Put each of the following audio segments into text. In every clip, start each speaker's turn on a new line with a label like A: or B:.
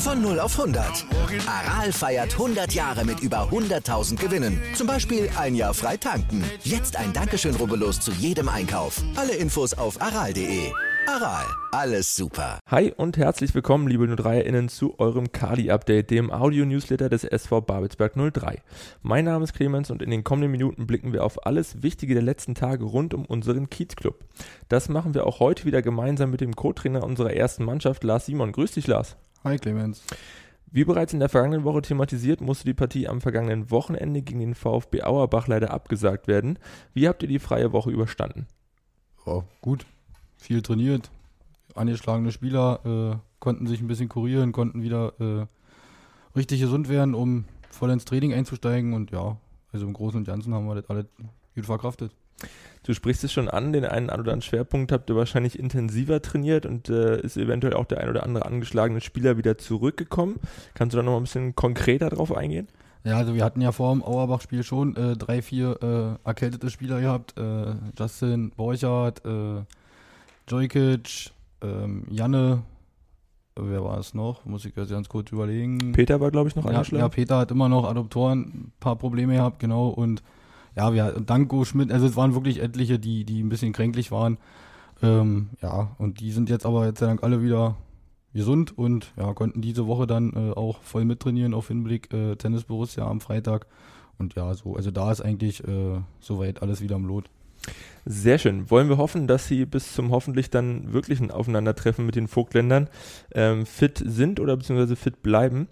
A: Von 0 auf 100. Aral feiert 100 Jahre mit über 100.000 Gewinnen. Zum Beispiel ein Jahr frei tanken. Jetzt ein Dankeschön, rubbellos zu jedem Einkauf. Alle Infos auf aral.de. Aral, alles super.
B: Hi und herzlich willkommen, liebe 03erInnen, zu eurem Kali-Update, dem Audio-Newsletter des SV Babelsberg 03. Mein Name ist Clemens und in den kommenden Minuten blicken wir auf alles Wichtige der letzten Tage rund um unseren Kiez-Club. Das machen wir auch heute wieder gemeinsam mit dem Co-Trainer unserer ersten Mannschaft, Lars Simon. Grüß dich, Lars.
C: Hi Clemens.
B: Wie bereits in der vergangenen Woche thematisiert, musste die Partie am vergangenen Wochenende gegen den VfB Auerbach leider abgesagt werden. Wie habt ihr die freie Woche überstanden?
C: Oh, gut, viel trainiert, angeschlagene Spieler äh, konnten sich ein bisschen kurieren, konnten wieder äh, richtig gesund werden, um voll ins Training einzusteigen und ja, also im Großen und Ganzen haben wir das alle gut verkraftet.
B: Du sprichst es schon an, den einen oder anderen Schwerpunkt habt ihr wahrscheinlich intensiver trainiert und äh, ist eventuell auch der ein oder andere angeschlagene Spieler wieder zurückgekommen. Kannst du da noch mal ein bisschen konkreter drauf eingehen?
C: Ja, also wir hatten ja vor dem Auerbach-Spiel schon äh, drei, vier äh, erkältete Spieler gehabt. Äh, Justin Borchardt, äh, Jojkic, ähm, Janne, wer war es noch? Muss ich ganz kurz überlegen.
B: Peter war, glaube ich, noch
C: ja,
B: angeschlagen.
C: Ja, Peter hat immer noch Adoptoren, ein paar Probleme gehabt, genau. Und ja, wir Danko Schmidt, also es waren wirklich etliche, die, die ein bisschen kränklich waren. Ähm, ja, und die sind jetzt aber jetzt sei Dank alle wieder gesund und ja, konnten diese Woche dann äh, auch voll mittrainieren auf Hinblick äh, Tennis Borussia am Freitag. Und ja, so, also da ist eigentlich äh, soweit alles wieder im Lot.
B: Sehr schön. Wollen wir hoffen, dass Sie bis zum hoffentlich dann wirklichen Aufeinandertreffen mit den Vogtländern ähm, fit sind oder beziehungsweise fit bleiben.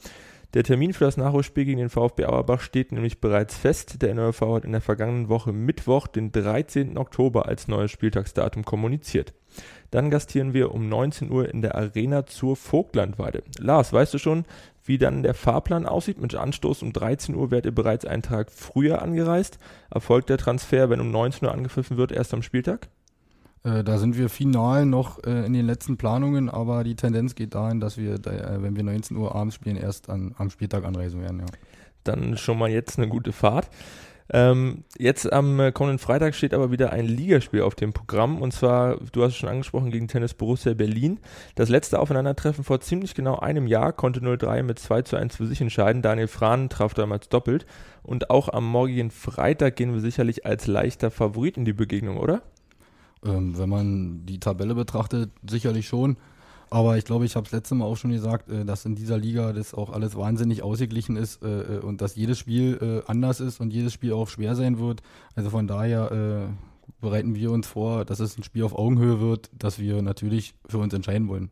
B: Der Termin für das Nachholspiel gegen den VfB Auerbach steht nämlich bereits fest. Der NRV hat in der vergangenen Woche Mittwoch, den 13. Oktober, als neues Spieltagsdatum kommuniziert. Dann gastieren wir um 19 Uhr in der Arena zur Vogtlandweide. Lars, weißt du schon, wie dann der Fahrplan aussieht? Mit Anstoß um 13 Uhr werdet ihr bereits einen Tag früher angereist. Erfolgt der Transfer, wenn um 19 Uhr angepfiffen wird, erst am Spieltag?
C: Äh, da sind wir final noch äh, in den letzten Planungen, aber die Tendenz geht dahin, dass wir, da, äh, wenn wir 19 Uhr abends spielen, erst an, am Spieltag anreisen werden. Ja.
B: Dann schon mal jetzt eine gute Fahrt. Ähm, jetzt am äh, kommenden Freitag steht aber wieder ein Ligaspiel auf dem Programm und zwar, du hast es schon angesprochen, gegen Tennis Borussia Berlin. Das letzte Aufeinandertreffen vor ziemlich genau einem Jahr konnte 03 mit 2 zu 1 für sich entscheiden. Daniel Frahn traf damals doppelt und auch am morgigen Freitag gehen wir sicherlich als leichter Favorit in die Begegnung, oder?
C: Ähm, wenn man die Tabelle betrachtet, sicherlich schon. Aber ich glaube, ich habe es letzte Mal auch schon gesagt, äh, dass in dieser Liga das auch alles wahnsinnig ausgeglichen ist äh, äh und dass jedes Spiel äh, anders ist und jedes Spiel auch schwer sein wird. Also von daher äh, bereiten wir uns vor, dass es ein Spiel auf Augenhöhe wird, dass wir natürlich für uns entscheiden wollen.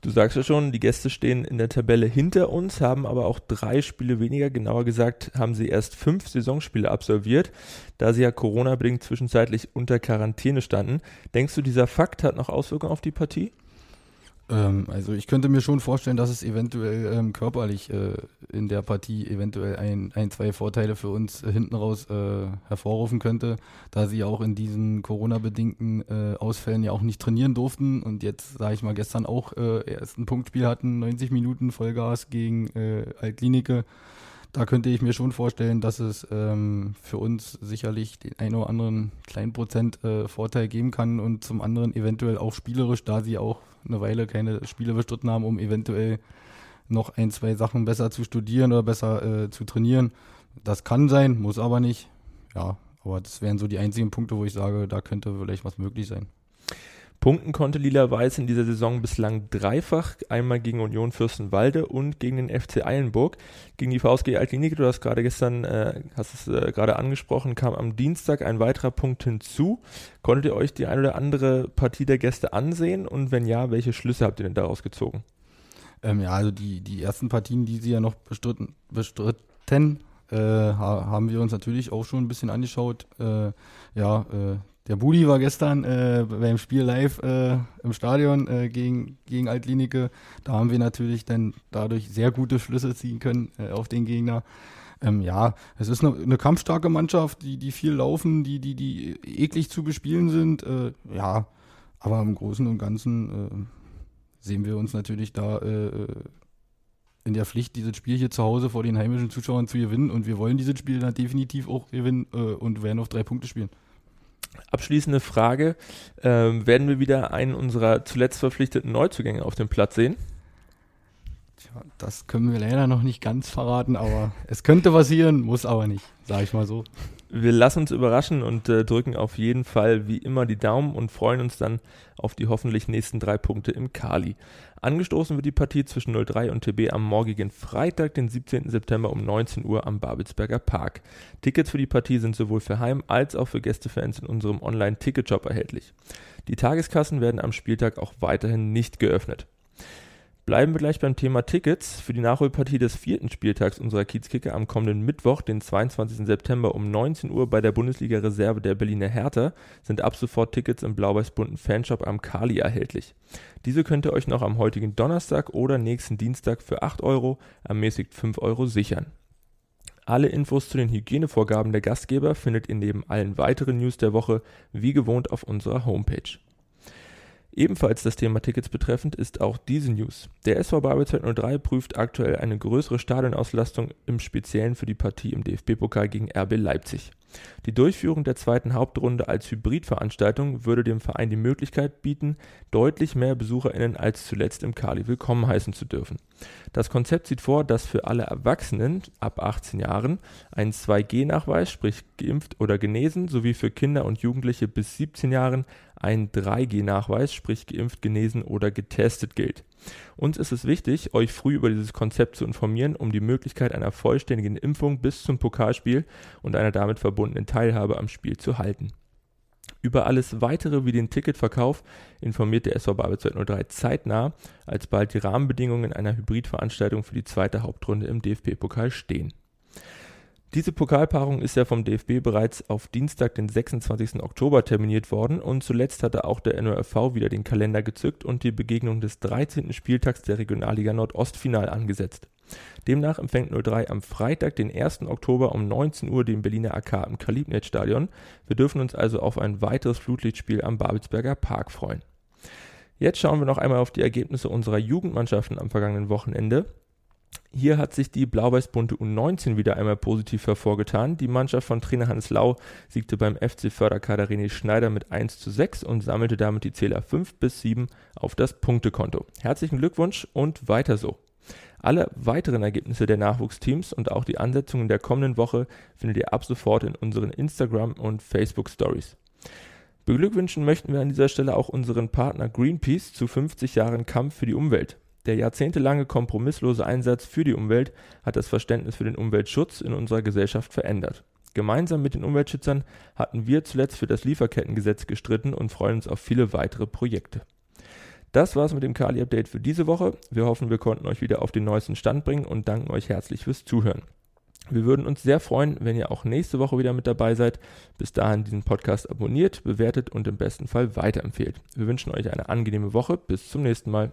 B: Du sagst ja schon, die Gäste stehen in der Tabelle hinter uns, haben aber auch drei Spiele weniger. Genauer gesagt haben sie erst fünf Saisonspiele absolviert, da sie ja Corona-bedingt zwischenzeitlich unter Quarantäne standen. Denkst du, dieser Fakt hat noch Auswirkungen auf die Partie?
C: Ähm, also ich könnte mir schon vorstellen, dass es eventuell ähm, körperlich äh, in der Partie eventuell ein, ein zwei Vorteile für uns äh, hinten raus äh, hervorrufen könnte, da sie auch in diesen Corona-bedingten äh, Ausfällen ja auch nicht trainieren durften und jetzt, sage ich mal, gestern auch äh, erst ein Punktspiel hatten, 90 Minuten Vollgas gegen äh, Altklinike. Da könnte ich mir schon vorstellen, dass es ähm, für uns sicherlich den einen oder anderen kleinen Prozent äh, Vorteil geben kann und zum anderen eventuell auch spielerisch, da sie auch eine Weile keine Spiele bestritten haben, um eventuell noch ein, zwei Sachen besser zu studieren oder besser äh, zu trainieren. Das kann sein, muss aber nicht. Ja, aber das wären so die einzigen Punkte, wo ich sage, da könnte vielleicht was möglich sein.
B: Punkten konnte Lila-Weiß in dieser Saison bislang dreifach, einmal gegen Union Fürstenwalde und gegen den FC Eilenburg. Gegen die VSG Altklinik, du hast gerade gestern, äh, hast es äh, gerade angesprochen, kam am Dienstag ein weiterer Punkt hinzu. Konntet ihr euch die eine oder andere Partie der Gäste ansehen und wenn ja, welche Schlüsse habt ihr denn daraus gezogen?
C: Ähm, ja, also die, die ersten Partien, die sie ja noch bestritten, bestritten äh, haben wir uns natürlich auch schon ein bisschen angeschaut. Äh, ja, äh, der Budi war gestern äh, beim Spiel live äh, im Stadion äh, gegen, gegen Altlinike. Da haben wir natürlich dann dadurch sehr gute Schlüsse ziehen können äh, auf den Gegner. Ähm, ja, es ist eine, eine, kampfstarke Mannschaft, die, die viel laufen, die, die, die eklig zu bespielen sind. Äh, ja, aber im Großen und Ganzen äh, sehen wir uns natürlich da in der Pflicht, dieses Spiel hier zu Hause vor den heimischen Zuschauern zu gewinnen. Und wir wollen dieses Spiel dann definitiv auch gewinnen und werden auf drei Punkte spielen.
B: Abschließende Frage: ähm, Werden wir wieder einen unserer zuletzt verpflichteten Neuzugänge auf dem Platz sehen?
C: Tja, das können wir leider noch nicht ganz verraten, aber es könnte passieren, muss aber nicht, sage ich mal so.
B: Wir lassen uns überraschen und äh, drücken auf jeden Fall wie immer die Daumen und freuen uns dann auf die hoffentlich nächsten drei Punkte im Kali. Angestoßen wird die Partie zwischen 03 und TB am morgigen Freitag, den 17. September um 19 Uhr am Babelsberger Park. Tickets für die Partie sind sowohl für Heim- als auch für Gästefans in unserem Online-Ticketshop erhältlich. Die Tageskassen werden am Spieltag auch weiterhin nicht geöffnet. Bleiben wir gleich beim Thema Tickets. Für die Nachholpartie des vierten Spieltags unserer Kiezkicker am kommenden Mittwoch, den 22. September um 19 Uhr bei der Bundesliga-Reserve der Berliner Hertha, sind ab sofort Tickets im blau-weiß-bunten Fanshop am Kali erhältlich. Diese könnt ihr euch noch am heutigen Donnerstag oder nächsten Dienstag für 8 Euro, ermäßigt 5 Euro sichern. Alle Infos zu den Hygienevorgaben der Gastgeber findet ihr neben allen weiteren News der Woche wie gewohnt auf unserer Homepage. Ebenfalls das Thema Tickets betreffend ist auch diese News. Der SV Babelsberg 02 prüft aktuell eine größere Stadionauslastung im Speziellen für die Partie im DFB-Pokal gegen RB Leipzig. Die Durchführung der zweiten Hauptrunde als Hybridveranstaltung würde dem Verein die Möglichkeit bieten, deutlich mehr BesucherInnen als zuletzt im Kali willkommen heißen zu dürfen. Das Konzept sieht vor, dass für alle Erwachsenen ab 18 Jahren ein 2G-Nachweis, sprich geimpft oder genesen, sowie für Kinder und Jugendliche bis 17 Jahren ein 3G-Nachweis, sprich geimpft, genesen oder getestet gilt. Uns ist es wichtig, euch früh über dieses Konzept zu informieren, um die Möglichkeit einer vollständigen Impfung bis zum Pokalspiel und einer damit verbundenen Teilhabe am Spiel zu halten. Über alles weitere wie den Ticketverkauf informiert der SV Babel 0203 zeitnah, als bald die Rahmenbedingungen einer Hybridveranstaltung für die zweite Hauptrunde im DFB-Pokal stehen. Diese Pokalpaarung ist ja vom DFB bereits auf Dienstag, den 26. Oktober terminiert worden und zuletzt hatte auch der NORV wieder den Kalender gezückt und die Begegnung des 13. Spieltags der Regionalliga Nordost final angesetzt. Demnach empfängt 03 am Freitag, den 1. Oktober um 19 Uhr den Berliner AK im Kalibnet-Stadion. Wir dürfen uns also auf ein weiteres Flutlichtspiel am Babelsberger Park freuen. Jetzt schauen wir noch einmal auf die Ergebnisse unserer Jugendmannschaften am vergangenen Wochenende. Hier hat sich die blau-weiß-bunte U19 wieder einmal positiv hervorgetan. Die Mannschaft von Trainer Hans Lau siegte beim FC Förderkader René Schneider mit 1 zu 6 und sammelte damit die Zähler 5 bis 7 auf das Punktekonto. Herzlichen Glückwunsch und weiter so. Alle weiteren Ergebnisse der Nachwuchsteams und auch die Ansetzungen der kommenden Woche findet ihr ab sofort in unseren Instagram- und Facebook-Stories. Beglückwünschen möchten wir an dieser Stelle auch unseren Partner Greenpeace zu 50 Jahren Kampf für die Umwelt. Der jahrzehntelange kompromisslose Einsatz für die Umwelt hat das Verständnis für den Umweltschutz in unserer Gesellschaft verändert. Gemeinsam mit den Umweltschützern hatten wir zuletzt für das Lieferkettengesetz gestritten und freuen uns auf viele weitere Projekte. Das war's mit dem Kali-Update für diese Woche. Wir hoffen, wir konnten euch wieder auf den neuesten Stand bringen und danken euch herzlich fürs Zuhören. Wir würden uns sehr freuen, wenn ihr auch nächste Woche wieder mit dabei seid. Bis dahin diesen Podcast abonniert, bewertet und im besten Fall weiterempfehlt. Wir wünschen euch eine angenehme Woche. Bis zum nächsten Mal.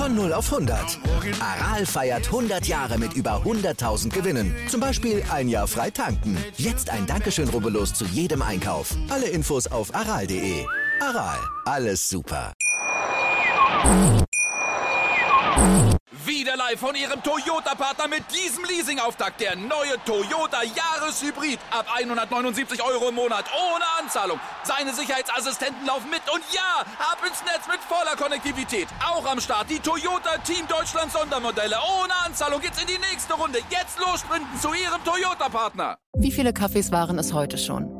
A: Von 0 auf 100. Aral feiert 100 Jahre mit über 100.000 Gewinnen. Zum Beispiel ein Jahr frei tanken. Jetzt ein Dankeschön, rubbellos zu jedem Einkauf. Alle Infos auf aral.de. Aral, alles super.
D: Wieder live von Ihrem Toyota-Partner mit diesem Leasing-Auftakt. Der neue Toyota Jahreshybrid. Ab 179 Euro im Monat. Ohne Anzahlung. Seine Sicherheitsassistenten laufen mit. Und ja, ab ins Netz mit voller Konnektivität. Auch am Start die Toyota Team Deutschland Sondermodelle. Ohne Anzahlung geht's in die nächste Runde. Jetzt los sprinten zu Ihrem Toyota-Partner.
E: Wie viele Kaffees waren es heute schon?